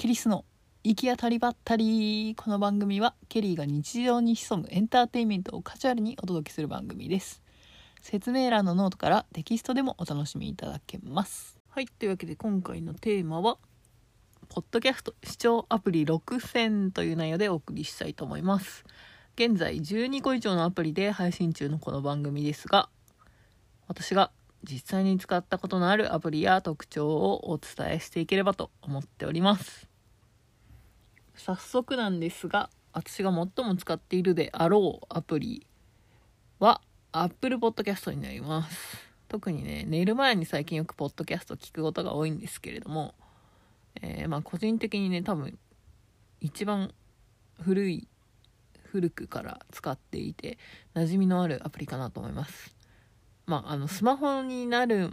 ケリーの行き当たりばったりこの番組はケリーが日常に潜むエンターテインメントをカジュアルにお届けする番組です。説明欄のノートからテキストでもお楽しみいただけます。はいというわけで今回のテーマはポッドキャスト視聴アプリ6000という内容でお送りしたいと思います。現在12個以上のアプリで配信中のこの番組ですが私が実際に使ったことのあるアプリや特徴をお伝えしていければと思っております。早速なんですが私が最も使っているであろうアプリは Apple Podcast になります。特にね寝る前に最近よくポッドキャスト聞くことが多いんですけれども、えー、まあ個人的にね多分一番古い古くから使っていて馴染みのあるアプリかなと思います。まあ、あの、スマホになる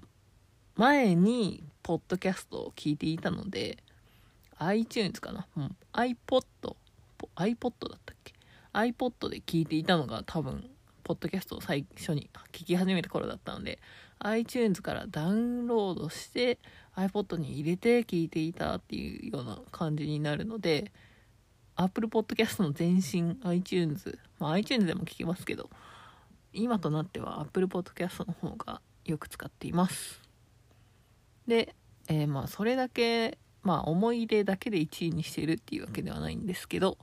前に、ポッドキャストを聞いていたので、iTunes かな、うん、iPod、iPod だったっけ ?iPod で聞いていたのが多分、ポッドキャストを最初に聞き始めた頃だったので、iTunes からダウンロードして iPod に入れて聞いていたっていうような感じになるので、Apple Podcast の前身 iTunes、まあ iTunes でも聞けますけど、今となっては Apple Podcast の方がよく使っています。で、えー、まあそれだけまあ思い出だけで1位にしているっていうわけではないんですけど、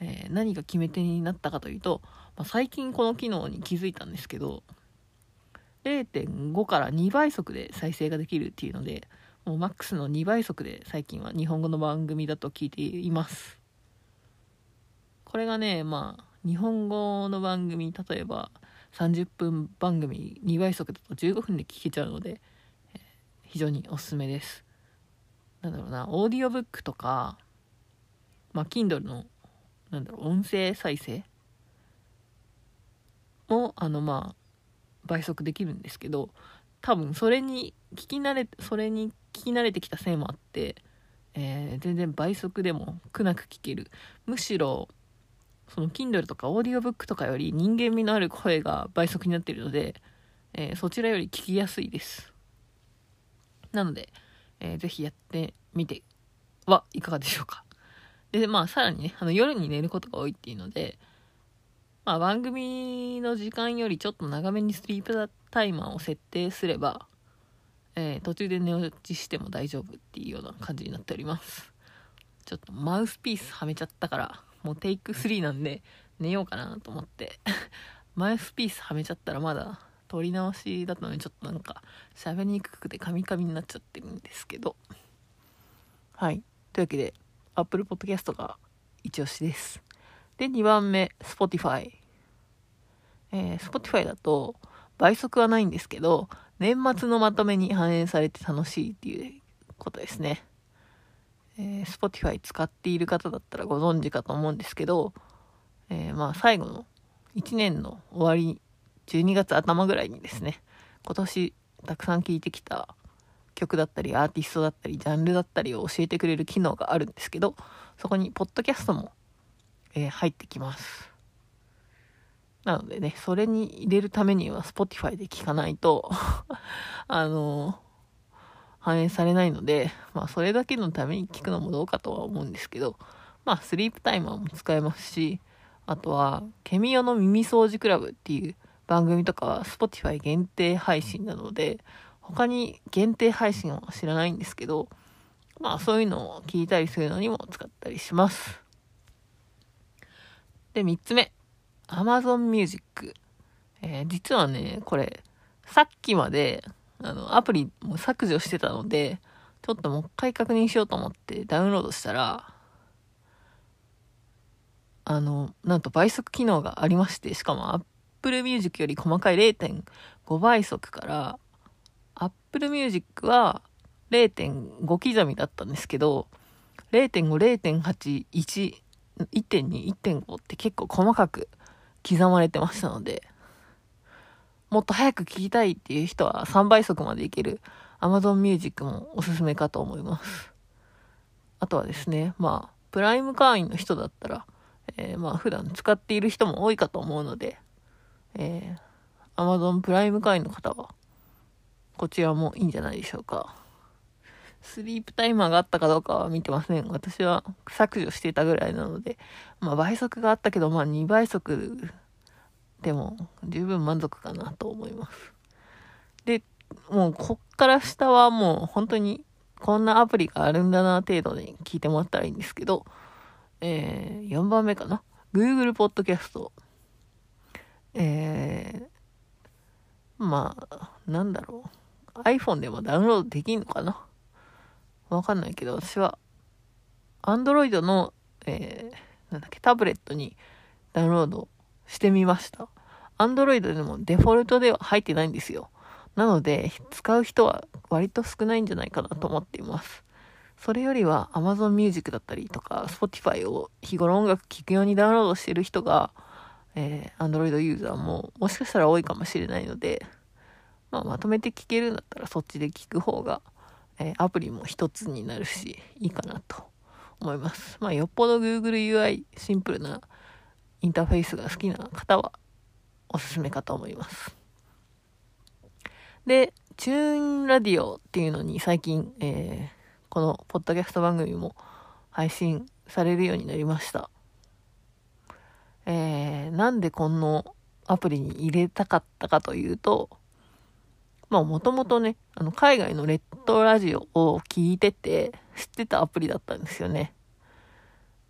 えー、何が決め手になったかというと、まあ、最近この機能に気づいたんですけど0.5から2倍速で再生ができるっていうのでもうマックスの2倍速で最近は日本語の番組だと聞いていますこれがねまあ日本語の番組例えば30分番組2倍速だと15分で聞けちゃうので、え、非常におすすめです。なんだろうな、オーディオブックとか、まあ、Kindle の、なんだろう、音声再生も、あの、まあ、倍速できるんですけど、多分それに聞き慣れ、それに聞き慣れてきたせいもあって、えー、全然倍速でも苦なく聞ける。むしろ、その Kindle とかオーディオブックとかより人間味のある声が倍速になってるので、えー、そちらより聞きやすいです。なので、えー、ぜひやってみてはいかがでしょうか。で、まあ、さらにね、あの夜に寝ることが多いっていうので、まあ、番組の時間よりちょっと長めにスリープタイマーを設定すれば、えー、途中で寝落ちしても大丈夫っていうような感じになっております。ちょっとマウスピースはめちゃったから、もうテイク3なんで寝ようかなと思って マウスピースはめちゃったらまだ撮り直しだったのにちょっとなんか喋りにくくてカミカミになっちゃってるんですけど。はい。というわけで Apple Podcast が一押しです。で2番目 Spotify えー、Spotify だと倍速はないんですけど年末のまとめに反映されて楽しいっていうことですね。えー、Spotify 使っている方だったらご存知かと思うんですけど、えー、まあ最後の1年の終わり、12月頭ぐらいにですね、今年たくさん聴いてきた曲だったり、アーティストだったり、ジャンルだったりを教えてくれる機能があるんですけど、そこにポッドキャストも、えー、入ってきます。なのでね、それに入れるためには Spotify で聞かないと あの反映されないので、まあ、それだけのために聞くのもどうかとは思うんですけど、まあ、スリープタイマーも使えますし、あとは、ケミオの耳掃除クラブっていう番組とかは Spotify 限定配信なので、他に限定配信は知らないんですけど、まあそういうのを聞いたりするのにも使ったりします。で、3つ目。Amazon Music。えー、実はね、これ、さっきまであの、アプリも削除してたので、ちょっともう一回確認しようと思ってダウンロードしたら、あの、なんと倍速機能がありまして、しかも Apple Music より細かい0.5倍速から、Apple Music は0.5刻みだったんですけど、0.5、0.8、1、1.2、1.5って結構細かく刻まれてましたので、もっと早く聞きたいっていう人は3倍速までいける Amazon Music もおすすめかと思います。あとはですね、まあ、プライム会員の人だったら、えー、まあ、普段使っている人も多いかと思うので、えー、Amazon プライム会員の方は、こちらもいいんじゃないでしょうか。スリープタイマーがあったかどうかは見てません。私は削除していたぐらいなので、まあ倍速があったけど、まあ2倍速でも十分満足かなと思います。で、もうこっから下はもう本当にこんなアプリがあるんだな程度に聞いてもらったらいいんですけど、えー、4番目かな。Google Podcast。えー、まあ、なんだろう。iPhone でもダウンロードできんのかな？わかんないけど、私は、Android の、えー、なんだっけ、タブレットにダウンロードしてみました。Android でもデフォルトでは入ってないんですよ。なので、使う人は割と少ないんじゃないかなと思っています。それよりは Amazon Music だったりとか Spotify を日頃音楽聴くようにダウンロードしてる人が、えー、Android ユーザーももしかしたら多いかもしれないので、まあ、まとめて聴けるんだったらそっちで聴く方が、えー、アプリも一つになるしいいかなと思います。まあ、よっぽど Google UI シンプルなインターフェースが好きな方はおすすめかと思います。で、チューンラディオっていうのに最近、えー、このポッドキャスト番組も配信されるようになりました。なんでこのアプリに入れたかったかというと、まあもともとね、あの海外のレッドラジオを聞いてて知ってたアプリだったんですよね。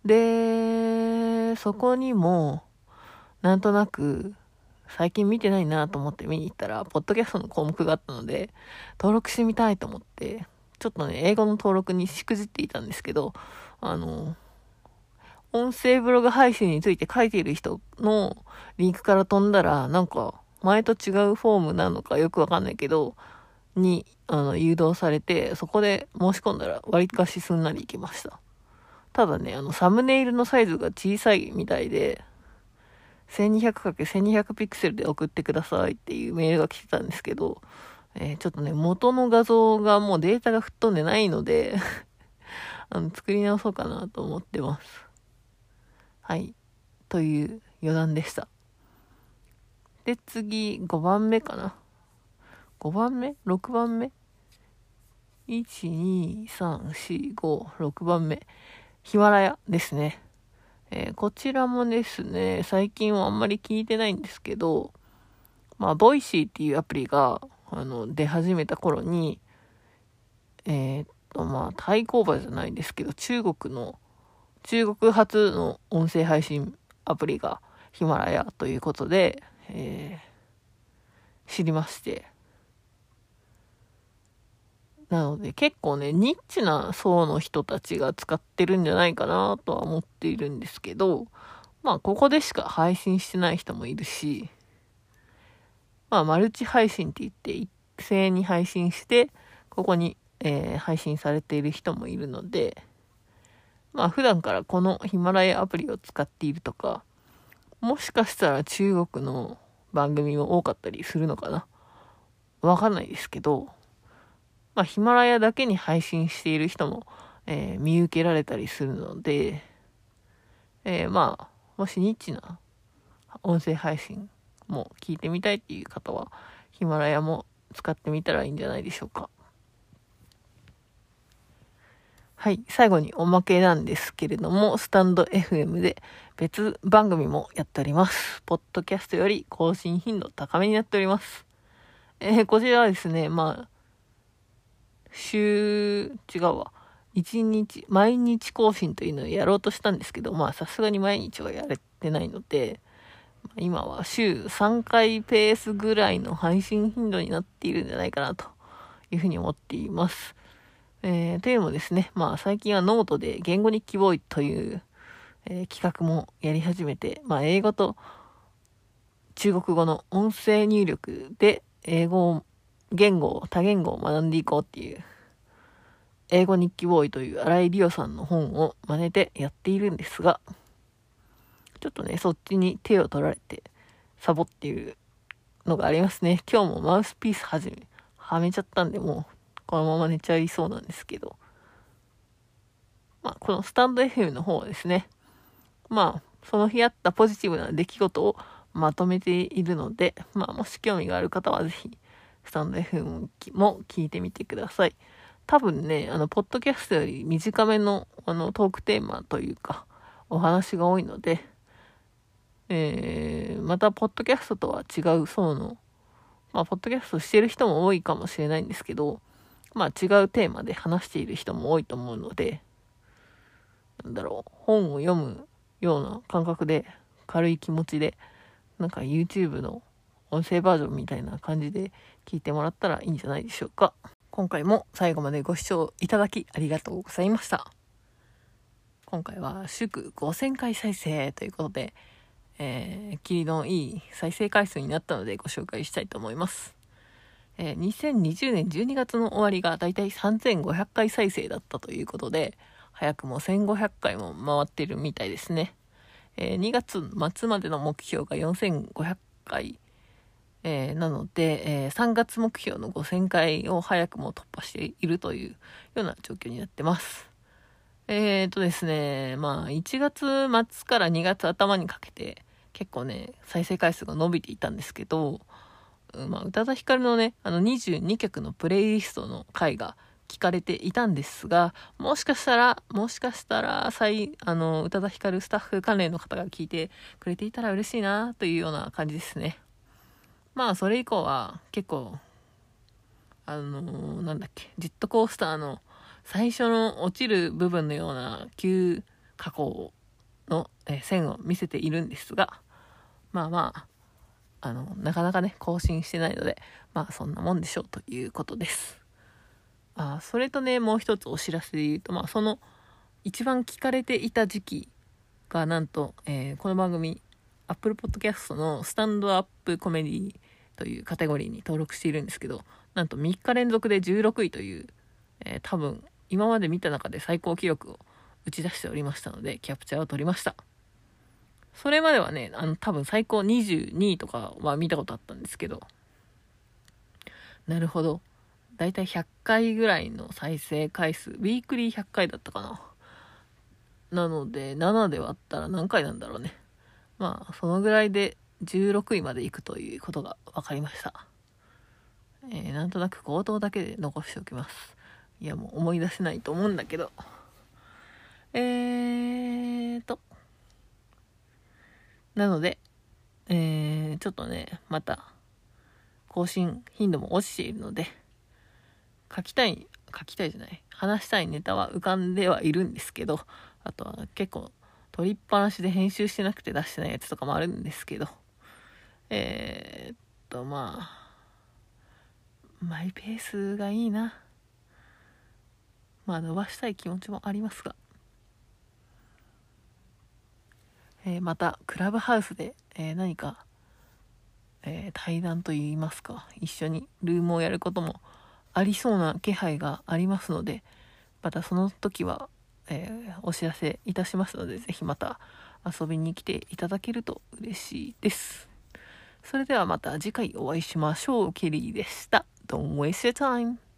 で、そこにもなんとなく最近見てないなと思って見に行ったら、ポッドキャストの項目があったので、登録してみたいと思って、ちょっとね、英語の登録にしくじっていたんですけど、あの、音声ブログ配信について書いている人のリンクから飛んだら、なんか、前と違うフォームなのかよくわかんないけど、に、あの、誘導されて、そこで申し込んだら割かしすんなりいきました。ただね、あの、サムネイルのサイズが小さいみたいで、1200×1200 ピクセルで送ってくださいっていうメールが来てたんですけど、えー、ちょっとね、元の画像がもうデータが吹っ飛んでないので あの、作り直そうかなと思ってます。はい。という余談でした。で、次、5番目かな。5番目 ?6 番目 ?1、2、3、4、5、6番目。ヒマラヤですね。えー、こちらもですね、最近はあんまり聞いてないんですけど、まあ、 Voicy っていうアプリが、あの、出始めた頃に、えー、っと、まあ、対抗馬じゃないですけど、中国の、中国初の音声配信アプリがヒマラヤということで、えー、知りまして。なので結構ね、ニッチな層の人たちが使ってるんじゃないかなとは思っているんですけど、まあここでしか配信してない人もいるし、まあ、マルチ配信って言って、一斉に配信して、ここに、えー、配信されている人もいるので、まあ、普段からこのヒマラヤアプリを使っているとか、もしかしたら中国の番組も多かったりするのかな。わかんないですけど、まあ、ヒマラヤだけに配信している人も、えー、見受けられたりするので、えー、まあ、もしニッチな音声配信も聞いてみたいっていう方は、ヒマラヤも使ってみたらいいんじゃないでしょうか。はい。最後におまけなんですけれども、スタンド FM で別番組もやっております。ポッドキャストより更新頻度高めになっております。えー、こちらはですね、まあ、週、違うわ。一日、毎日更新というのをやろうとしたんですけど、まあさすがに毎日はやれてないので、今は週3回ペースぐらいの配信頻度になっているんじゃないかなというふうに思っています。えー、というのもですね、まあ最近はノートで言語日記ボーイという、えー、企画もやり始めて、まあ英語と中国語の音声入力で英語を、言語、多言語を学んでいこうっていう、英語日記ボーイという荒井里央さんの本を真似てやっているんですが、ちょっとね、そっちに手を取られて、サボっているのがありますね。今日もマウスピースはじめ、はめちゃったんで、もう、このまま寝ちゃいそうなんですけど。まあ、このスタンド FM の方はですね、まあ、その日あったポジティブな出来事をまとめているので、まあ、もし興味がある方はぜひ、スタンド FM も聞いてみてください。多分ね、あの、ポッドキャストより短めの、あの、トークテーマというか、お話が多いので、えー、また、ポッドキャストとは違う層の、まあ、ポッドキャストしてる人も多いかもしれないんですけど、まあ、違うテーマで話している人も多いと思うので、なんだろう、本を読むような感覚で、軽い気持ちで、なんか YouTube の音声バージョンみたいな感じで聞いてもらったらいいんじゃないでしょうか。今回も最後までご視聴いただきありがとうございました。今回は祝5000回再生ということで、えー、霧のいい再生回数になったのでご紹介したいと思います。えー、2020年12月の終わりがだいたい3500回再生だったということで、早くも1500回も回ってるみたいですね。えー、2月末までの目標が4500回、えー、なので、えー、3月目標の5000回を早くも突破しているというような状況になってます。えーとですね、まあ1月末から2月頭にかけて結構ね、再生回数が伸びていたんですけど、まあ、宇多田ヒカルのね、あの22曲のプレイリストの回が聞かれていたんですが、もしかしたら、もしかしたら、再、あの、宇多田ヒカルスタッフ関連の方が聞いてくれていたら嬉しいな、というような感じですね。まあ、それ以降は、結構、あのー、なんだっけ、ジェットコースターの最初の落ちる部分のような急加工の、え線を見せているんですが、まあまあ、あの、なかなかね、更新してないので、まあそんなもんでしょうということです。あそれとねもう一つお知らせで言うとまあその一番聞かれていた時期がなんと、えー、この番組 Apple Podcast のスタンドアップコメディというカテゴリーに登録しているんですけどなんと3日連続で16位という、えー、多分今まで見た中で最高記録を打ち出しておりましたのでキャプチャーを取りましたそれまではねあの多分最高22位とかは見たことあったんですけどなるほどだいたい100回ぐらいの再生回数、ウィークリー100回だったかな。なので、7で割ったら何回なんだろうね。まあ、そのぐらいで16位まで行くということが分かりました。えー、なんとなく口頭だけで残しておきます。いや、もう思い出せないと思うんだけど。えーと。なので、えー、ちょっとね、また、更新頻度も落ちているので、書きたい、書きたいじゃない、話したいネタは浮かんではいるんですけど、あとは結構取りっぱなしで編集してなくて出してないやつとかもあるんですけど、えー、っと、まあ、マイペースがいいな。まあ伸ばしたい気持ちもありますが、え、またクラブハウスで、え、何か、え、対談といいますか一緒にルームをやることもありそうな気配がありますので、またその時は、え、お知らせいたしますので、ぜひまた遊びに来ていただけると嬉しいです。それではまた次回お会いしましょう。ケリーでした。Don't waste your time.